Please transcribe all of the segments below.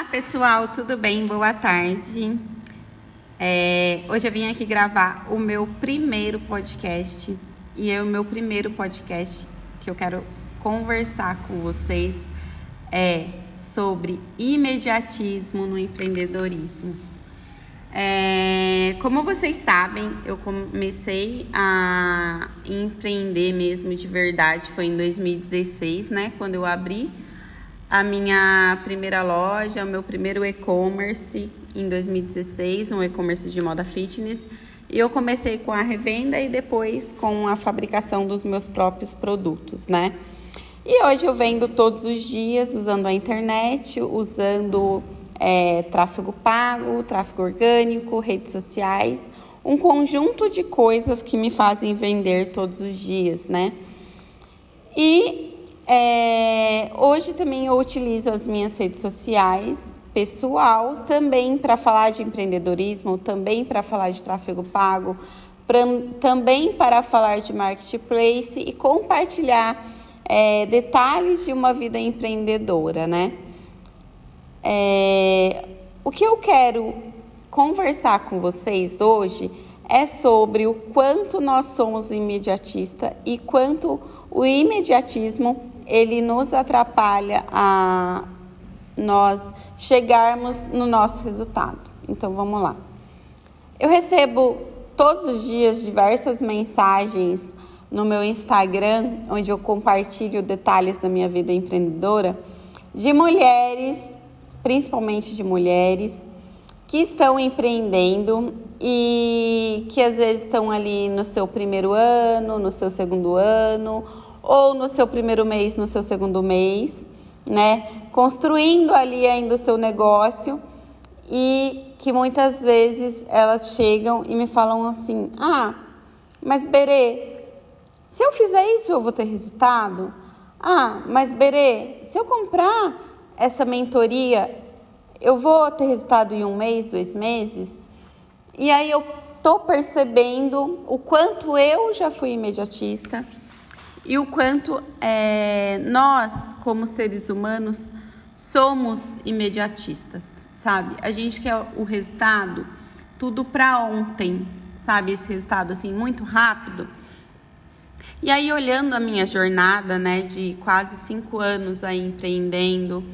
Olá pessoal, tudo bem? Boa tarde. É, hoje eu vim aqui gravar o meu primeiro podcast e é o meu primeiro podcast que eu quero conversar com vocês é sobre imediatismo no empreendedorismo. É, como vocês sabem, eu comecei a empreender mesmo de verdade foi em 2016, né? Quando eu abri a minha primeira loja, o meu primeiro e-commerce em 2016, um e-commerce de moda fitness. E eu comecei com a revenda e depois com a fabricação dos meus próprios produtos, né? E hoje eu vendo todos os dias usando a internet, usando é, tráfego pago, tráfego orgânico, redes sociais, um conjunto de coisas que me fazem vender todos os dias, né? E é, hoje também eu utilizo as minhas redes sociais pessoal também para falar de empreendedorismo, também para falar de tráfego pago, pra, também para falar de marketplace e compartilhar é, detalhes de uma vida empreendedora, né? É, o que eu quero conversar com vocês hoje é sobre o quanto nós somos imediatistas e quanto o imediatismo ele nos atrapalha a nós chegarmos no nosso resultado. Então vamos lá. Eu recebo todos os dias diversas mensagens no meu Instagram, onde eu compartilho detalhes da minha vida empreendedora, de mulheres, principalmente de mulheres, que estão empreendendo e que às vezes estão ali no seu primeiro ano, no seu segundo ano, ou no seu primeiro mês, no seu segundo mês, né? Construindo ali ainda o seu negócio e que muitas vezes elas chegam e me falam assim: "Ah, mas Berê, se eu fizer isso eu vou ter resultado? Ah, mas Berê, se eu comprar essa mentoria, eu vou ter resultado em um mês, dois meses?" E aí eu tô percebendo o quanto eu já fui imediatista e o quanto é, nós, como seres humanos, somos imediatistas, sabe? A gente quer o resultado tudo para ontem, sabe? Esse resultado assim muito rápido. E aí olhando a minha jornada, né, de quase cinco anos aí empreendendo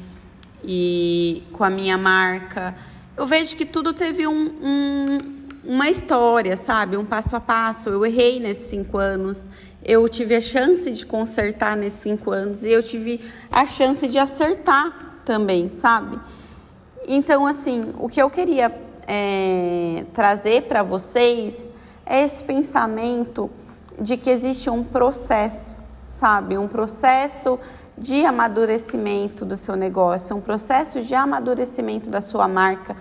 e com a minha marca, eu vejo que tudo teve um, um uma história, sabe? Um passo a passo. Eu errei nesses cinco anos, eu tive a chance de consertar nesses cinco anos e eu tive a chance de acertar também, sabe? Então, assim, o que eu queria é, trazer para vocês é esse pensamento de que existe um processo, sabe? Um processo de amadurecimento do seu negócio, um processo de amadurecimento da sua marca.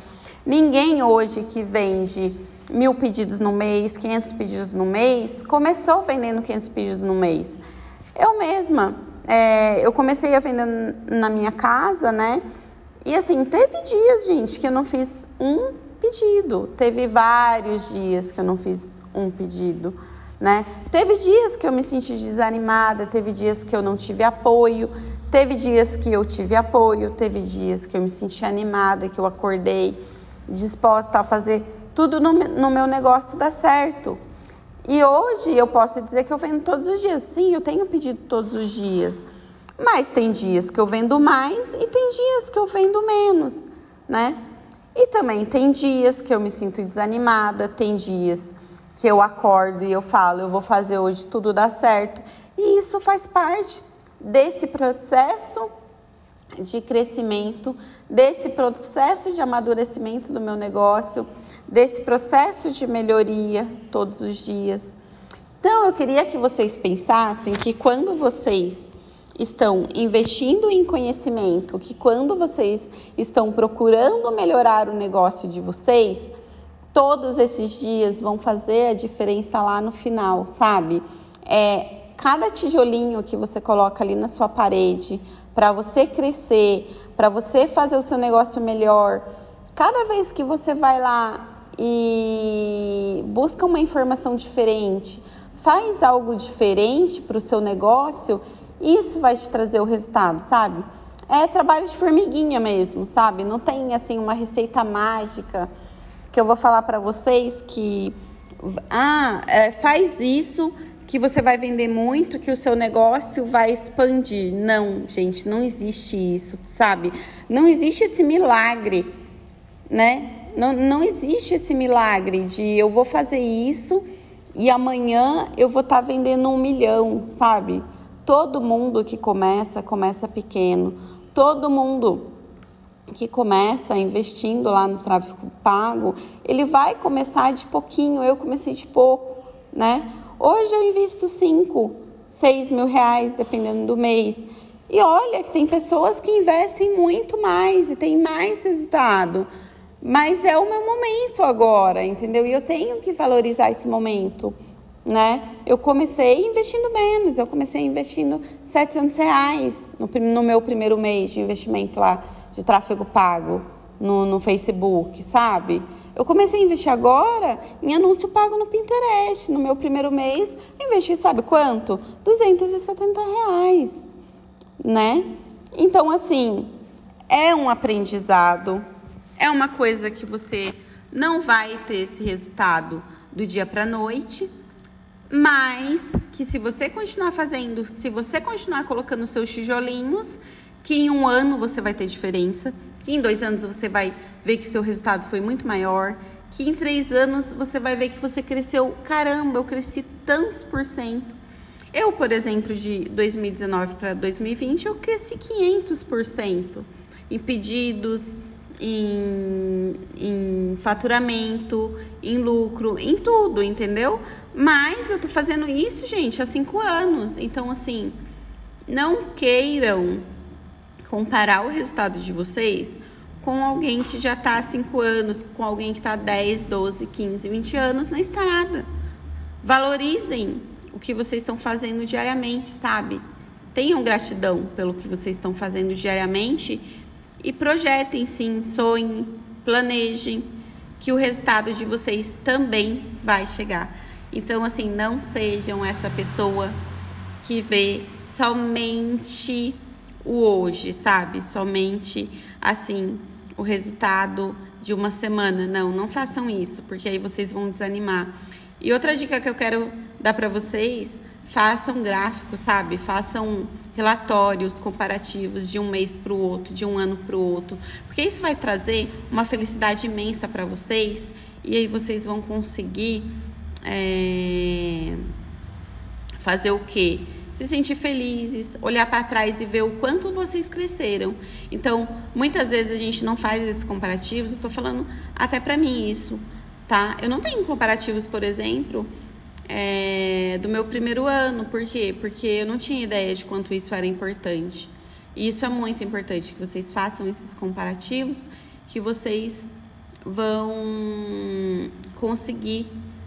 Ninguém hoje que vende mil pedidos no mês, 500 pedidos no mês, começou vendendo 500 pedidos no mês. Eu mesma, é, eu comecei a vender na minha casa, né? E assim, teve dias, gente, que eu não fiz um pedido. Teve vários dias que eu não fiz um pedido, né? Teve dias que eu me senti desanimada, teve dias que eu não tive apoio, teve dias que eu tive apoio, teve dias que eu me senti animada, que eu acordei disposta a fazer tudo no, no meu negócio dá certo. E hoje eu posso dizer que eu vendo todos os dias. Sim, eu tenho pedido todos os dias. Mas tem dias que eu vendo mais e tem dias que eu vendo menos, né? E também tem dias que eu me sinto desanimada, tem dias que eu acordo e eu falo, eu vou fazer hoje tudo dar certo. E isso faz parte desse processo de crescimento, desse processo de amadurecimento do meu negócio, desse processo de melhoria todos os dias. Então, eu queria que vocês pensassem que quando vocês estão investindo em conhecimento, que quando vocês estão procurando melhorar o negócio de vocês, todos esses dias vão fazer a diferença lá no final, sabe? É cada tijolinho que você coloca ali na sua parede para você crescer, para você fazer o seu negócio melhor. Cada vez que você vai lá e busca uma informação diferente, faz algo diferente para o seu negócio, isso vai te trazer o resultado, sabe? É trabalho de formiguinha mesmo, sabe? Não tem assim uma receita mágica que eu vou falar para vocês que ah, é, faz isso que você vai vender muito, que o seu negócio vai expandir. Não, gente, não existe isso, sabe? Não existe esse milagre, né? Não, não existe esse milagre de eu vou fazer isso e amanhã eu vou estar tá vendendo um milhão, sabe? Todo mundo que começa, começa pequeno. Todo mundo que começa investindo lá no tráfego pago, ele vai começar de pouquinho. Eu comecei de pouco, né? Hoje eu invisto 5, 6 mil reais, dependendo do mês. E olha que tem pessoas que investem muito mais e tem mais resultado. Mas é o meu momento agora, entendeu? E eu tenho que valorizar esse momento, né? Eu comecei investindo menos, eu comecei investindo 700 reais no, no meu primeiro mês de investimento lá de tráfego pago no, no Facebook, sabe? Eu comecei a investir agora em anúncio pago no Pinterest. No meu primeiro mês, investi, sabe quanto? 270 reais, né? Então, assim, é um aprendizado é uma coisa que você não vai ter esse resultado do dia para noite, mas que se você continuar fazendo, se você continuar colocando seus tijolinhos, que em um ano você vai ter diferença, que em dois anos você vai ver que seu resultado foi muito maior, que em três anos você vai ver que você cresceu, caramba, eu cresci tantos por cento. Eu, por exemplo, de 2019 para 2020, eu cresci 500 por cento em pedidos, em, em faturamento, em lucro, em tudo, entendeu? Mas eu tô fazendo isso, gente, há cinco anos. Então, assim, não queiram comparar o resultado de vocês com alguém que já está há 5 anos, com alguém que está há 10, 12, 15, 20 anos na estrada. Valorizem o que vocês estão fazendo diariamente, sabe? Tenham gratidão pelo que vocês estão fazendo diariamente e projetem sim, sonhem, planejem, que o resultado de vocês também vai chegar. Então, assim, não sejam essa pessoa que vê somente o hoje, sabe? Somente, assim, o resultado de uma semana. Não, não façam isso, porque aí vocês vão desanimar. E outra dica que eu quero dar para vocês façam gráficos, sabe? Façam relatórios comparativos de um mês para o outro, de um ano para o outro, porque isso vai trazer uma felicidade imensa para vocês e aí vocês vão conseguir é, fazer o quê? Se sentir felizes, olhar para trás e ver o quanto vocês cresceram. Então, muitas vezes a gente não faz esses comparativos. Eu estou falando até para mim isso, tá? Eu não tenho comparativos, por exemplo é, do meu primeiro ano. Por quê? Porque eu não tinha ideia de quanto isso era importante. E isso é muito importante, que vocês façam esses comparativos, que vocês vão conseguir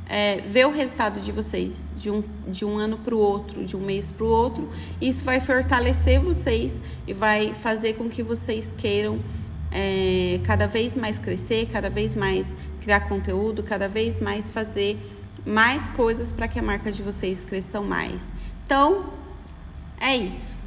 é, ver o resultado de vocês de um, de um ano para o outro, de um mês para o outro. Isso vai fortalecer vocês e vai fazer com que vocês queiram é, cada vez mais crescer, cada vez mais criar conteúdo, cada vez mais fazer mais coisas para que a marca de vocês cresça mais. Então, é isso.